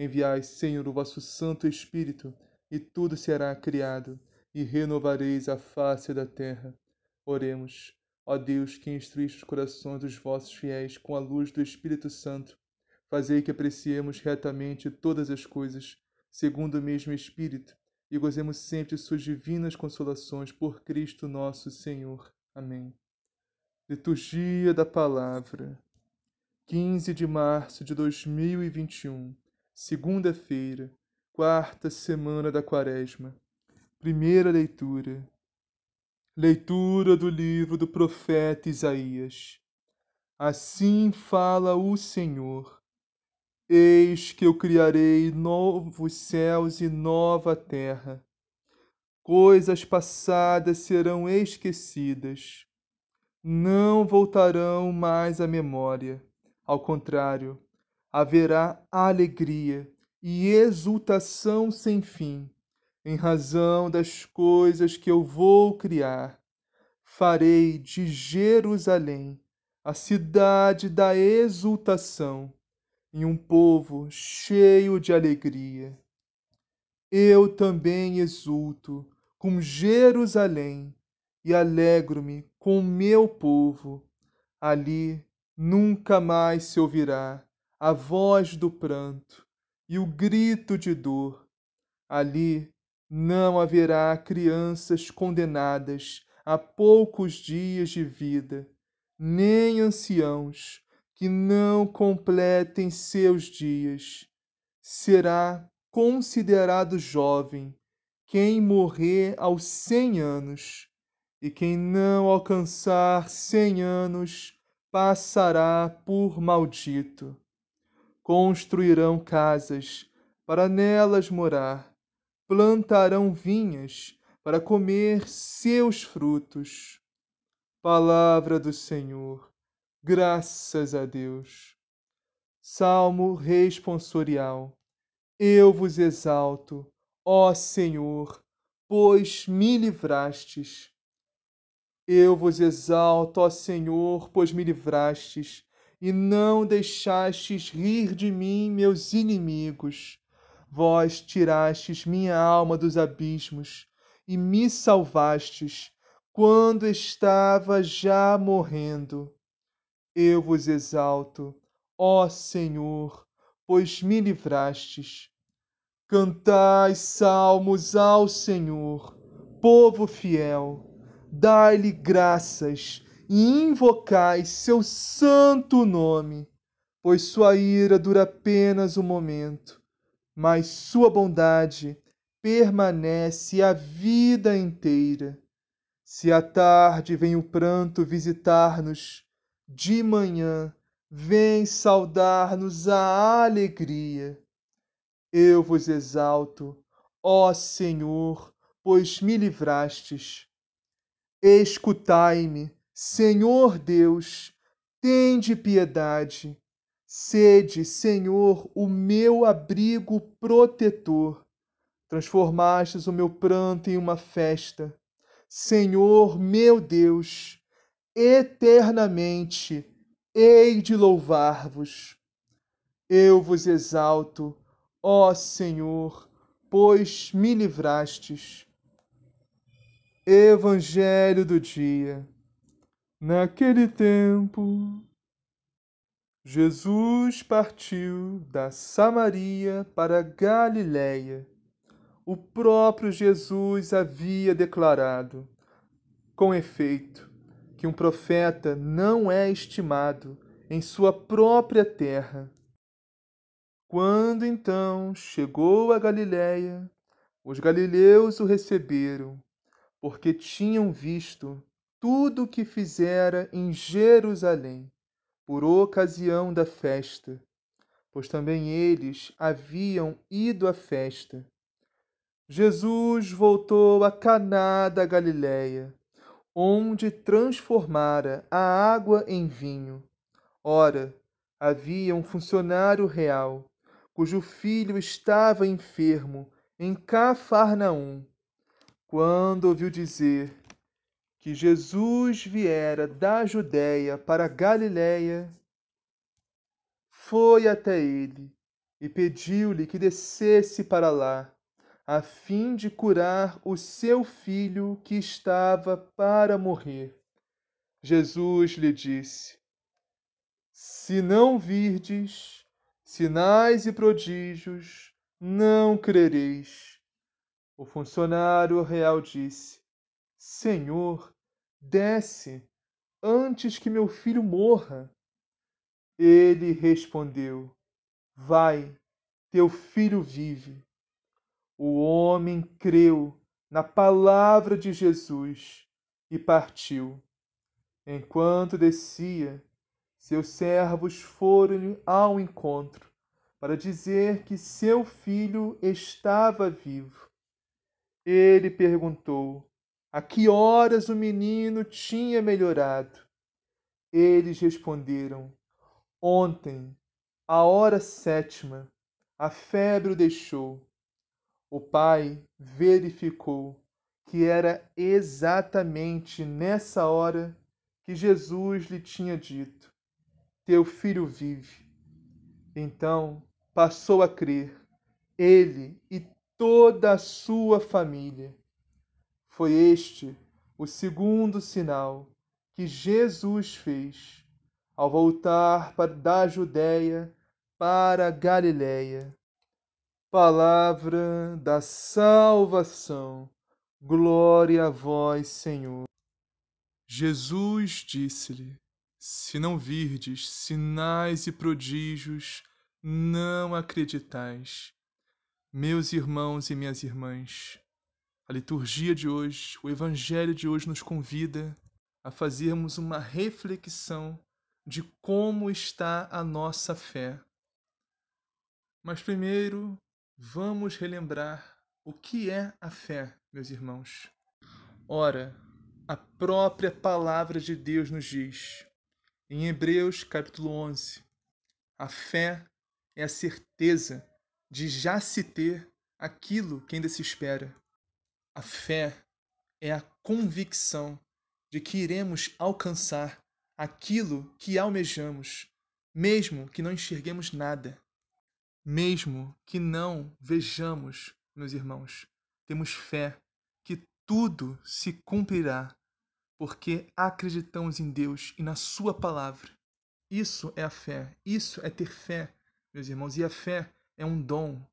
Enviai, Senhor, o vosso Santo Espírito, e tudo será criado, e renovareis a face da terra. Oremos. Ó Deus, que instruíste os corações dos vossos fiéis com a luz do Espírito Santo, fazei que apreciemos retamente todas as coisas, segundo o mesmo Espírito, e gozemos sempre suas divinas consolações por Cristo nosso Senhor. Amém. Liturgia da Palavra 15 de março de 2021 Segunda-feira, quarta semana da Quaresma. Primeira leitura. Leitura do livro do profeta Isaías. Assim fala o Senhor: Eis que eu criarei novos céus e nova terra. Coisas passadas serão esquecidas, não voltarão mais à memória. Ao contrário, haverá alegria e exultação sem fim, em razão das coisas que eu vou criar. Farei de Jerusalém a cidade da exultação e um povo cheio de alegria. Eu também exulto com Jerusalém e alegro-me com meu povo. Ali nunca mais se ouvirá a voz do pranto e o grito de dor. Ali não haverá crianças condenadas a poucos dias de vida, nem anciãos que não completem seus dias. Será considerado jovem quem morrer aos cem anos, e quem não alcançar cem anos passará por maldito construirão casas para nelas morar, plantarão vinhas para comer seus frutos. Palavra do Senhor, graças a Deus. Salmo responsorial. Eu vos exalto, ó Senhor, pois me livrastes. Eu vos exalto, ó Senhor, pois me livrastes e não deixastes rir de mim meus inimigos. Vós tirastes minha alma dos abismos e me salvastes quando estava já morrendo. Eu vos exalto, ó Senhor, pois me livrastes. Cantai salmos ao Senhor, povo fiel, dai-lhe graças e invocai seu santo nome, pois sua ira dura apenas um momento, mas sua bondade permanece a vida inteira. Se à tarde vem o pranto visitar-nos, de manhã vem saudar-nos a alegria. Eu vos exalto, ó Senhor, pois me livrastes. Escutai-me, Senhor Deus, tende piedade. Sede, Senhor, o meu abrigo protetor. Transformastes o meu pranto em uma festa. Senhor, meu Deus, eternamente hei de louvar-vos. Eu vos exalto, ó Senhor, pois me livrastes. Evangelho do dia. Naquele tempo, Jesus partiu da Samaria para Galiléia. o próprio Jesus havia declarado. Com efeito, que um profeta não é estimado em sua própria terra. Quando então chegou a Galiléia, os galileus o receberam, porque tinham visto tudo o que fizera em Jerusalém, por ocasião da festa, pois também eles haviam ido à festa. Jesus voltou a Caná da Galiléia, onde transformara a água em vinho. Ora, havia um funcionário real, cujo filho estava enfermo em Cafarnaum. Quando ouviu dizer que Jesus viera da Judéia para Galiléia, foi até ele e pediu-lhe que descesse para lá a fim de curar o seu filho que estava para morrer. Jesus lhe disse: Se não virdes sinais e prodígios, não crereis. O funcionário real disse: Senhor, desce antes que meu filho morra. Ele respondeu: Vai, teu filho vive. O homem creu na palavra de Jesus e partiu. Enquanto descia, seus servos foram-lhe ao encontro para dizer que seu filho estava vivo. Ele perguntou a que horas o menino tinha melhorado. Eles responderam: Ontem, à hora sétima, a febre o deixou o pai verificou que era exatamente nessa hora que Jesus lhe tinha dito: Teu filho vive. Então passou a crer, ele e toda a sua família. Foi este o segundo sinal que Jesus fez ao voltar da Judéia para a Galiléia. Palavra da salvação. Glória a vós, Senhor. Jesus disse-lhe: Se não virdes sinais e prodígios, não acreditais. Meus irmãos e minhas irmãs, a liturgia de hoje, o evangelho de hoje nos convida a fazermos uma reflexão de como está a nossa fé. Mas primeiro, Vamos relembrar o que é a fé, meus irmãos. Ora, a própria palavra de Deus nos diz, em Hebreus capítulo 11, a fé é a certeza de já se ter aquilo que ainda se espera. A fé é a convicção de que iremos alcançar aquilo que almejamos, mesmo que não enxerguemos nada. Mesmo que não vejamos, meus irmãos, temos fé que tudo se cumprirá, porque acreditamos em Deus e na Sua palavra. Isso é a fé, isso é ter fé, meus irmãos, e a fé é um dom,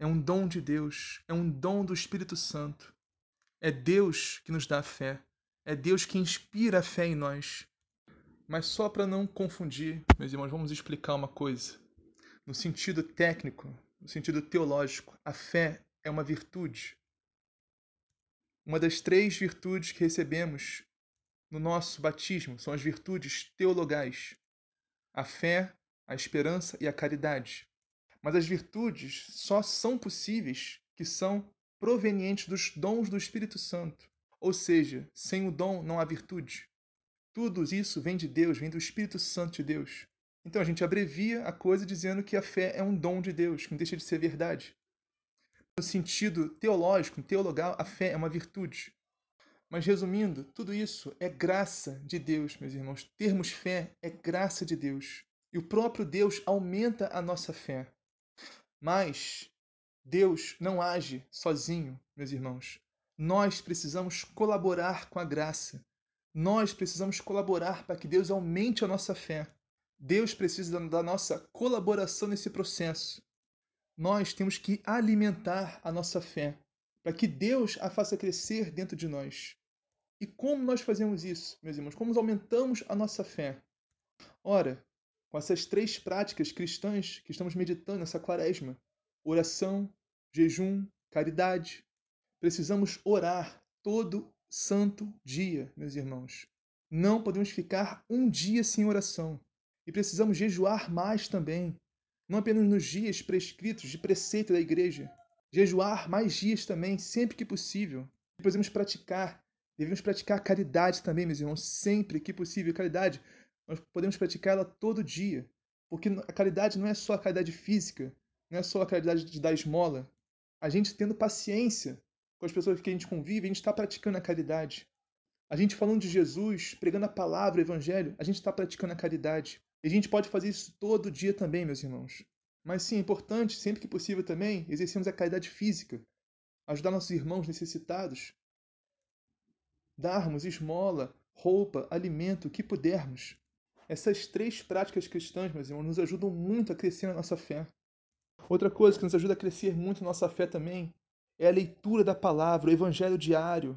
é um dom de Deus, é um dom do Espírito Santo. É Deus que nos dá a fé, é Deus que inspira a fé em nós. Mas só para não confundir, meus irmãos, vamos explicar uma coisa. No sentido técnico, no sentido teológico, a fé é uma virtude. Uma das três virtudes que recebemos no nosso batismo são as virtudes teologais: a fé, a esperança e a caridade. Mas as virtudes só são possíveis que são provenientes dos dons do Espírito Santo. Ou seja, sem o dom não há virtude. Tudo isso vem de Deus, vem do Espírito Santo de Deus. Então a gente abrevia a coisa dizendo que a fé é um dom de Deus, que não deixa de ser verdade. No sentido teológico, teologal, a fé é uma virtude. Mas resumindo, tudo isso é graça de Deus, meus irmãos. Termos fé é graça de Deus. E o próprio Deus aumenta a nossa fé. Mas Deus não age sozinho, meus irmãos. Nós precisamos colaborar com a graça. Nós precisamos colaborar para que Deus aumente a nossa fé. Deus precisa da nossa colaboração nesse processo. nós temos que alimentar a nossa fé, para que Deus a faça crescer dentro de nós. E como nós fazemos isso, meus irmãos? Como aumentamos a nossa fé? Ora, com essas três práticas cristãs que estamos meditando nessa quaresma: oração, jejum, caridade. Precisamos orar todo santo dia, meus irmãos. Não podemos ficar um dia sem oração. E precisamos jejuar mais também. Não apenas nos dias prescritos de preceito da igreja. Jejuar mais dias também, sempre que possível. E podemos praticar. Devemos praticar caridade também, meus irmãos, sempre que possível. Caridade, nós podemos praticá-la todo dia. Porque a caridade não é só a caridade física, não é só a caridade de dar esmola. A gente tendo paciência com as pessoas que a gente convive, a gente está praticando a caridade. A gente falando de Jesus, pregando a palavra, o evangelho, a gente está praticando a caridade. E a gente pode fazer isso todo dia também, meus irmãos. Mas sim, é importante, sempre que possível também, exercermos a caridade física, ajudar nossos irmãos necessitados, darmos esmola, roupa, alimento, o que pudermos. Essas três práticas cristãs, meus irmãos, nos ajudam muito a crescer na nossa fé. Outra coisa que nos ajuda a crescer muito na nossa fé também é a leitura da palavra, o evangelho diário.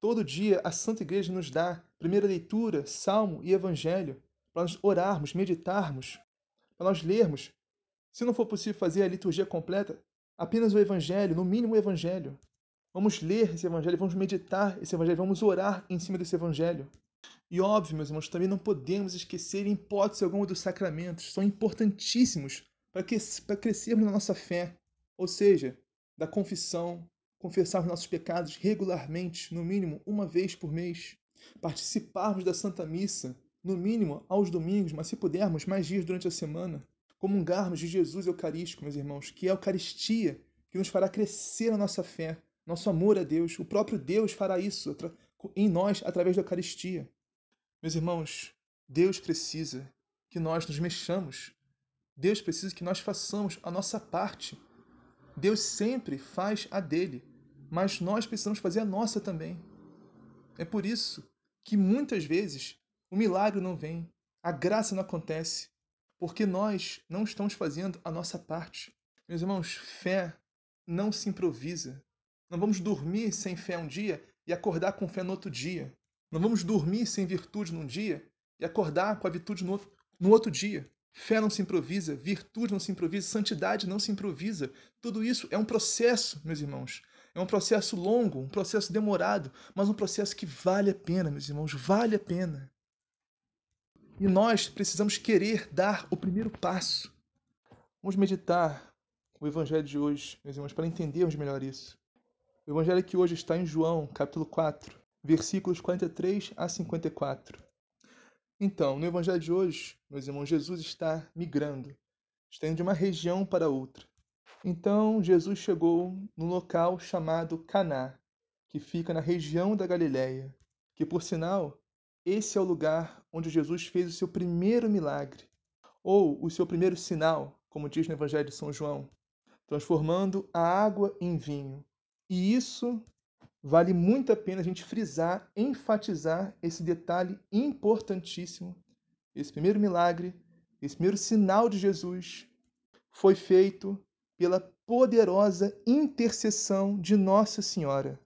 Todo dia a Santa Igreja nos dá primeira leitura, salmo e evangelho, para nós orarmos, meditarmos, para nós lermos. Se não for possível fazer a liturgia completa, apenas o evangelho, no mínimo o evangelho. Vamos ler esse evangelho, vamos meditar esse evangelho, vamos orar em cima desse evangelho. E óbvio, meus irmãos, também não podemos esquecer em hipótese alguma dos sacramentos. São importantíssimos para, que, para crescermos na nossa fé. Ou seja, da confissão, confessar os nossos pecados regularmente, no mínimo uma vez por mês, participarmos da Santa Missa, no mínimo aos domingos, mas se pudermos, mais dias durante a semana, comungarmos de Jesus Eucarístico, meus irmãos, que é a Eucaristia que nos fará crescer a nossa fé, nosso amor a Deus. O próprio Deus fará isso em nós através da Eucaristia. Meus irmãos, Deus precisa que nós nos mexamos. Deus precisa que nós façamos a nossa parte Deus sempre faz a dele, mas nós precisamos fazer a nossa também. É por isso que muitas vezes o milagre não vem, a graça não acontece, porque nós não estamos fazendo a nossa parte. Meus irmãos, fé não se improvisa. Não vamos dormir sem fé um dia e acordar com fé no outro dia. Não vamos dormir sem virtude num dia e acordar com a virtude no outro, no outro dia. Fé não se improvisa, virtude não se improvisa, santidade não se improvisa. Tudo isso é um processo, meus irmãos. É um processo longo, um processo demorado, mas um processo que vale a pena, meus irmãos, vale a pena. E nós precisamos querer dar o primeiro passo. Vamos meditar o evangelho de hoje, meus irmãos, para entendermos melhor isso. O evangelho que hoje está em João, capítulo 4, versículos 43 a 54. Então, no evangelho de hoje, meus irmãos, Jesus está migrando, está indo de uma região para outra. Então, Jesus chegou no local chamado Caná, que fica na região da Galiléia, que por sinal, esse é o lugar onde Jesus fez o seu primeiro milagre, ou o seu primeiro sinal, como diz no evangelho de São João, transformando a água em vinho. E isso vale muito a pena a gente frisar, enfatizar esse detalhe importantíssimo. Esse primeiro milagre, esse primeiro sinal de Jesus foi feito pela poderosa intercessão de Nossa Senhora.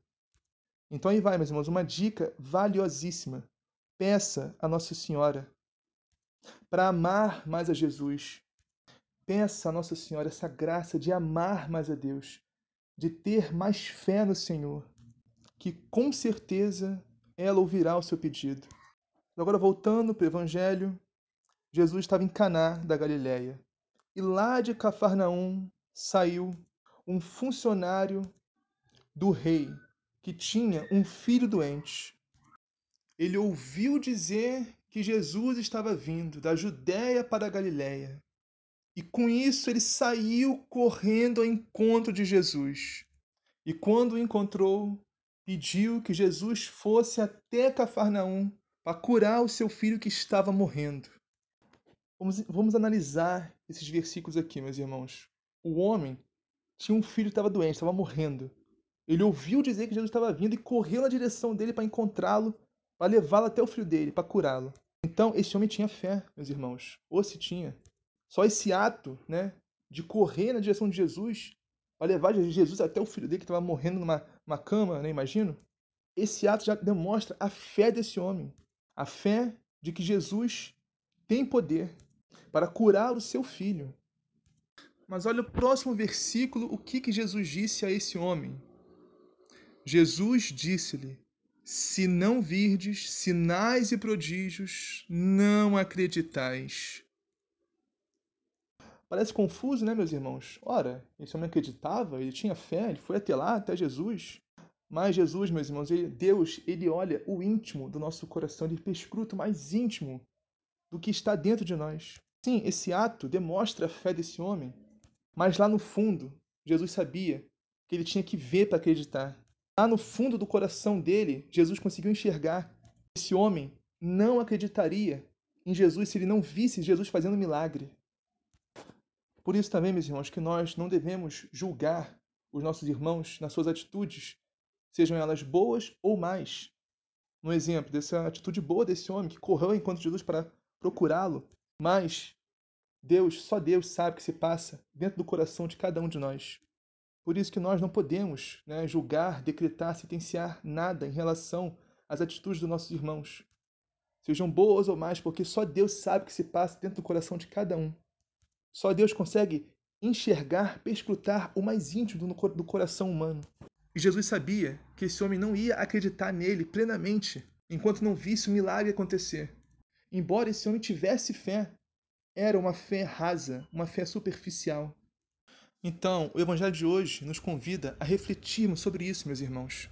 Então aí vai, meus irmãos, uma dica valiosíssima. Peça a Nossa Senhora para amar mais a Jesus. Peça a Nossa Senhora essa graça de amar mais a Deus, de ter mais fé no Senhor que com certeza ela ouvirá o seu pedido. Agora voltando para o evangelho, Jesus estava em Caná da Galileia. E lá de Cafarnaum saiu um funcionário do rei que tinha um filho doente. Ele ouviu dizer que Jesus estava vindo da Judéia para a Galiléia. E com isso ele saiu correndo ao encontro de Jesus. E quando o encontrou, pediu que Jesus fosse até Cafarnaum para curar o seu filho que estava morrendo. Vamos, vamos analisar esses versículos aqui, meus irmãos. O homem tinha um filho que estava doente, estava morrendo. Ele ouviu dizer que Jesus estava vindo e correu na direção dele para encontrá-lo, para levá-lo até o filho dele, para curá-lo. Então, esse homem tinha fé, meus irmãos. Ou se tinha. Só esse ato, né, de correr na direção de Jesus, para levar Jesus até o filho dele que estava morrendo numa, cama, né, imagino. Esse ato já demonstra a fé desse homem, a fé de que Jesus tem poder para curar o seu filho. Mas olha o próximo versículo, o que, que Jesus disse a esse homem. Jesus disse-lhe: Se não virdes sinais e prodígios, não acreditais. Parece confuso, né, meus irmãos? Ora, esse homem acreditava, ele tinha fé, ele foi até lá, até Jesus. Mas Jesus, meus irmãos, ele, Deus, ele olha o íntimo do nosso coração, ele perscruta o mais íntimo do que está dentro de nós. Sim, esse ato demonstra a fé desse homem, mas lá no fundo, Jesus sabia que ele tinha que ver para acreditar. Lá no fundo do coração dele, Jesus conseguiu enxergar. Esse homem não acreditaria em Jesus se ele não visse Jesus fazendo milagre. Por isso também, meus irmãos, que nós não devemos julgar os nossos irmãos nas suas atitudes, sejam elas boas ou mais. Um exemplo dessa atitude boa desse homem que correu enquanto Jesus para procurá-lo, mas Deus, só Deus sabe o que se passa dentro do coração de cada um de nós. Por isso que nós não podemos né, julgar, decretar, sentenciar nada em relação às atitudes dos nossos irmãos. Sejam boas ou mais, porque só Deus sabe o que se passa dentro do coração de cada um. Só Deus consegue enxergar, perscrutar o mais íntimo do coração humano. E Jesus sabia que esse homem não ia acreditar nele plenamente enquanto não visse o milagre acontecer. Embora esse homem tivesse fé, era uma fé rasa, uma fé superficial. Então, o Evangelho de hoje nos convida a refletirmos sobre isso, meus irmãos.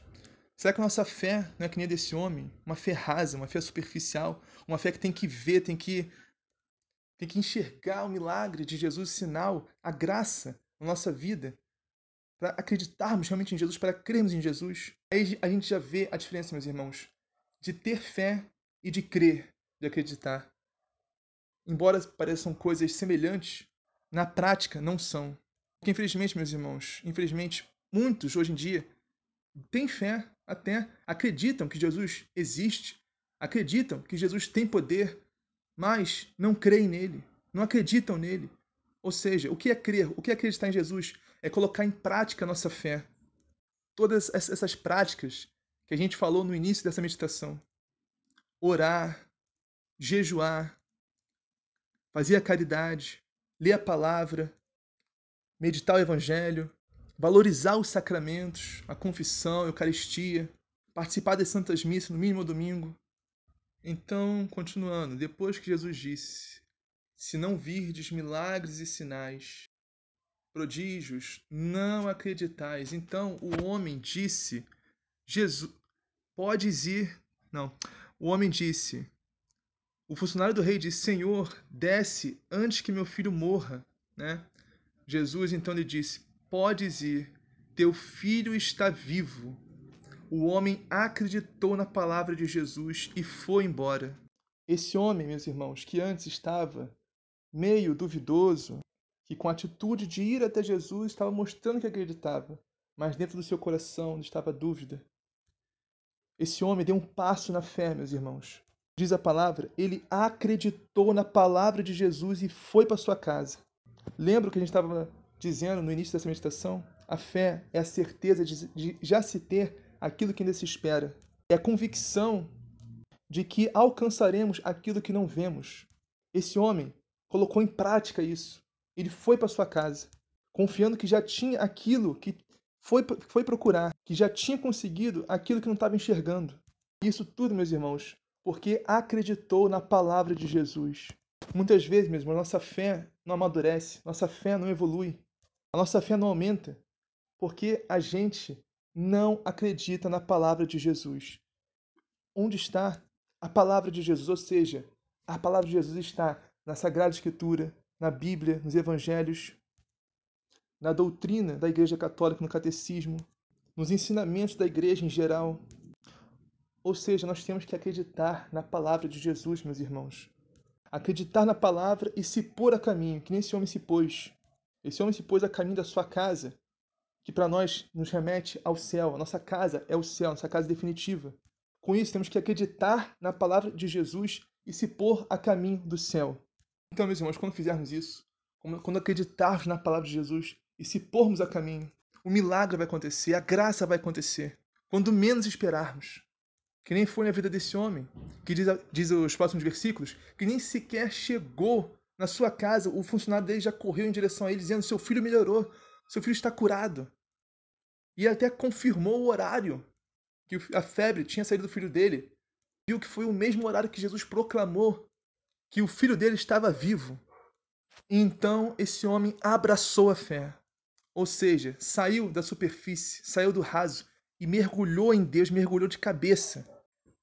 Será que a nossa fé não é que nem a desse homem? Uma fé rasa, uma fé superficial, uma fé que tem que ver, tem que, tem que enxergar o milagre de Jesus, o sinal, a graça na nossa vida, para acreditarmos realmente em Jesus, para crermos em Jesus? Aí a gente já vê a diferença, meus irmãos, de ter fé e de crer, de acreditar embora pareçam coisas semelhantes, na prática não são. Porque, infelizmente, meus irmãos, infelizmente, muitos hoje em dia têm fé, até acreditam que Jesus existe, acreditam que Jesus tem poder, mas não creem nele, não acreditam nele. Ou seja, o que é crer, o que é acreditar em Jesus? É colocar em prática a nossa fé. Todas essas práticas que a gente falou no início dessa meditação. Orar, jejuar, fazer a caridade, ler a palavra, meditar o evangelho, valorizar os sacramentos, a confissão, a eucaristia, participar das santas missas no mínimo domingo. Então, continuando, depois que Jesus disse: Se não virdes milagres e sinais, prodígios, não acreditais. Então o homem disse: Jesus, podes ir. Não. O homem disse: o funcionário do rei disse: Senhor, desce antes que meu filho morra. Né? Jesus então lhe disse: Podes ir, teu filho está vivo. O homem acreditou na palavra de Jesus e foi embora. Esse homem, meus irmãos, que antes estava meio duvidoso, que com a atitude de ir até Jesus estava mostrando que acreditava, mas dentro do seu coração estava dúvida. Esse homem deu um passo na fé, meus irmãos diz a palavra, ele acreditou na palavra de Jesus e foi para sua casa. Lembra o que a gente estava dizendo no início dessa meditação? A fé é a certeza de, já se ter aquilo que ainda se espera. É a convicção de que alcançaremos aquilo que não vemos. Esse homem colocou em prática isso. Ele foi para sua casa, confiando que já tinha aquilo que foi, foi procurar, que já tinha conseguido aquilo que não estava enxergando. Isso tudo, meus irmãos, porque acreditou na palavra de Jesus. Muitas vezes, mesmo, a nossa fé não amadurece, nossa fé não evolui, a nossa fé não aumenta, porque a gente não acredita na palavra de Jesus. Onde está a palavra de Jesus? Ou seja, a palavra de Jesus está na Sagrada Escritura, na Bíblia, nos Evangelhos, na doutrina da Igreja Católica, no Catecismo, nos ensinamentos da Igreja em geral, ou seja, nós temos que acreditar na palavra de Jesus, meus irmãos. Acreditar na palavra e se pôr a caminho, que nem esse homem se pôs. Esse homem se pôs a caminho da sua casa, que para nós nos remete ao céu. A nossa casa é o céu, nossa casa definitiva. Com isso, temos que acreditar na palavra de Jesus e se pôr a caminho do céu. Então, meus irmãos, quando fizermos isso, quando acreditarmos na palavra de Jesus e se pormos a caminho, o milagre vai acontecer, a graça vai acontecer, quando menos esperarmos. Que nem foi na vida desse homem, que diz, diz os próximos versículos, que nem sequer chegou na sua casa, o funcionário dele já correu em direção a ele, dizendo: Seu filho melhorou, seu filho está curado. E até confirmou o horário que a febre tinha saído do filho dele. Viu que foi o mesmo horário que Jesus proclamou que o filho dele estava vivo. Então esse homem abraçou a fé. Ou seja, saiu da superfície, saiu do raso e mergulhou em Deus, mergulhou de cabeça.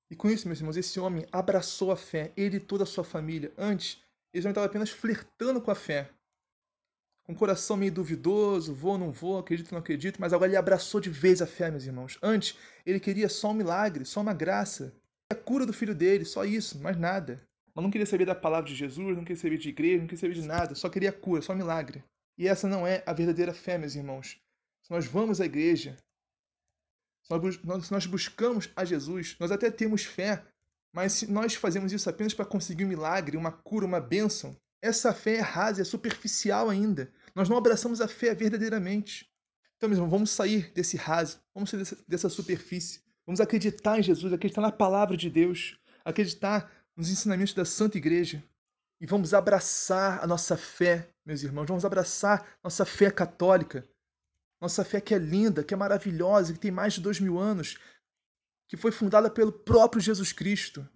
E com isso, meus irmãos, esse homem abraçou a fé, ele e toda a sua família. Antes, eles não estavam apenas flertando com a fé. Com o coração meio duvidoso, vou ou não vou, acredito não acredito, mas agora ele abraçou de vez a fé, meus irmãos. Antes, ele queria só um milagre, só uma graça. A cura do filho dele, só isso, mais nada. Mas não queria saber da palavra de Jesus, não queria saber de igreja, não queria saber de nada, só queria cura, só milagre. E essa não é a verdadeira fé, meus irmãos. Se nós vamos à igreja, se nós buscamos a Jesus, nós até temos fé, mas se nós fazemos isso apenas para conseguir um milagre, uma cura, uma bênção, essa fé é rasa, é superficial ainda. Nós não abraçamos a fé verdadeiramente. Então, mesmo, vamos sair desse raso, vamos sair dessa, dessa superfície. Vamos acreditar em Jesus, acreditar na palavra de Deus, acreditar nos ensinamentos da Santa Igreja. E vamos abraçar a nossa fé, meus irmãos, vamos abraçar nossa fé católica, nossa fé que é linda, que é maravilhosa, que tem mais de dois mil anos, que foi fundada pelo próprio Jesus Cristo.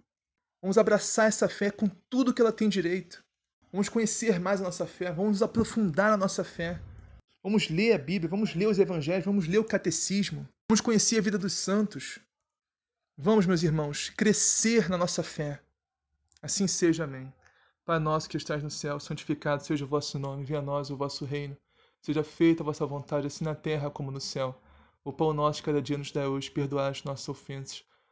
Vamos abraçar essa fé com tudo que ela tem direito. Vamos conhecer mais a nossa fé, vamos aprofundar na nossa fé. Vamos ler a Bíblia, vamos ler os Evangelhos, vamos ler o Catecismo, vamos conhecer a vida dos santos. Vamos, meus irmãos, crescer na nossa fé. Assim seja, amém. Pai nosso que estás no céu, santificado seja o vosso nome, venha a nós o vosso reino. Seja feita a vossa vontade, assim na terra como no céu. O pão nosso cada dia nos dá hoje, perdoai as nossas ofensas,